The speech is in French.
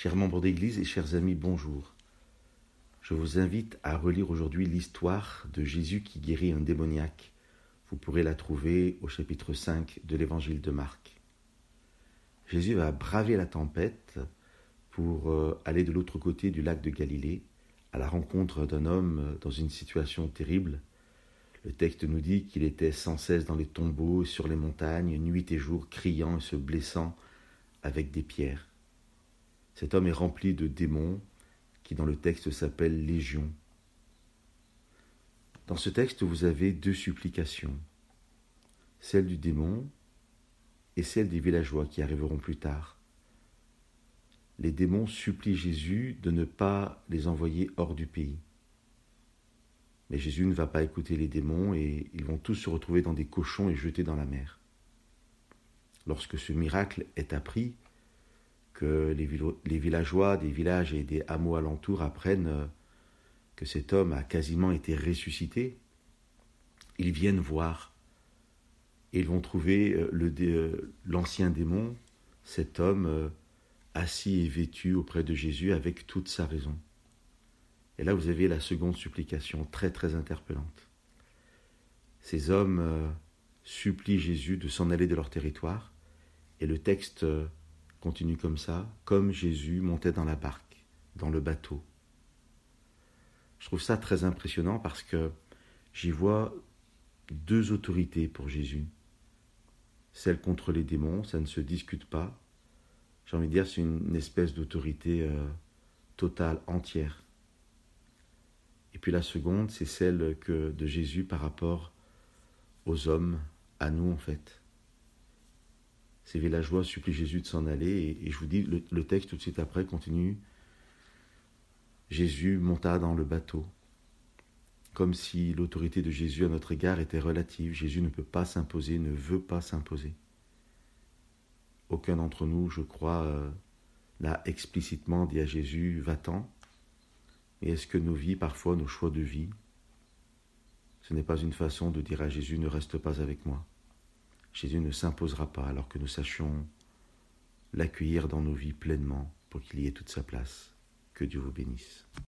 Chers membres d'Église et chers amis, bonjour. Je vous invite à relire aujourd'hui l'histoire de Jésus qui guérit un démoniaque. Vous pourrez la trouver au chapitre 5 de l'Évangile de Marc. Jésus va braver la tempête pour euh, aller de l'autre côté du lac de Galilée à la rencontre d'un homme dans une situation terrible. Le texte nous dit qu'il était sans cesse dans les tombeaux, sur les montagnes, nuit et jour, criant et se blessant avec des pierres. Cet homme est rempli de démons qui dans le texte s'appellent légions. Dans ce texte, vous avez deux supplications, celle du démon et celle des villageois qui arriveront plus tard. Les démons supplient Jésus de ne pas les envoyer hors du pays. Mais Jésus ne va pas écouter les démons et ils vont tous se retrouver dans des cochons et jetés dans la mer. Lorsque ce miracle est appris, que les, villageois des villages et des hameaux alentours apprennent euh, que cet homme a quasiment été ressuscité, ils viennent voir et ils vont trouver euh, euh, l'ancien démon, cet homme assis et vêtu auprès de Jésus avec toute sa raison. Et là, vous avez la seconde supplication, très très interpellante. Ces hommes supplient Jésus de s'en aller de leur territoire, et le texte continue comme ça, comme Jésus montait dans la barque, dans le bateau. Je trouve ça très impressionnant parce que j'y vois deux autorités pour Jésus. Celle contre les démons, ça ne se discute pas. J'ai envie de dire, c'est une, espèce d'autorité euh, totale, entière. Et puis la seconde, c'est celle que de Jésus par rapport aux hommes, à nous en fait. Ces villageois supplient Jésus de s'en aller, et, je vous dis, le, texte tout de suite après continue. Jésus monta dans le bateau, comme si l'autorité de Jésus à notre égard était relative. Jésus ne peut pas s'imposer, ne veut pas s'imposer. Aucun d'entre nous, je crois, euh, n'a explicitement dit à Jésus, va-t'en. Et est-ce que nos vies, parfois nos choix de vie, ce n'est pas une façon de dire à Jésus, ne reste pas avec moi? Jésus ne s'imposera pas alors que nous sachions l'accueillir dans nos vies pleinement pour qu'il y ait toute sa place. Que Dieu vous bénisse.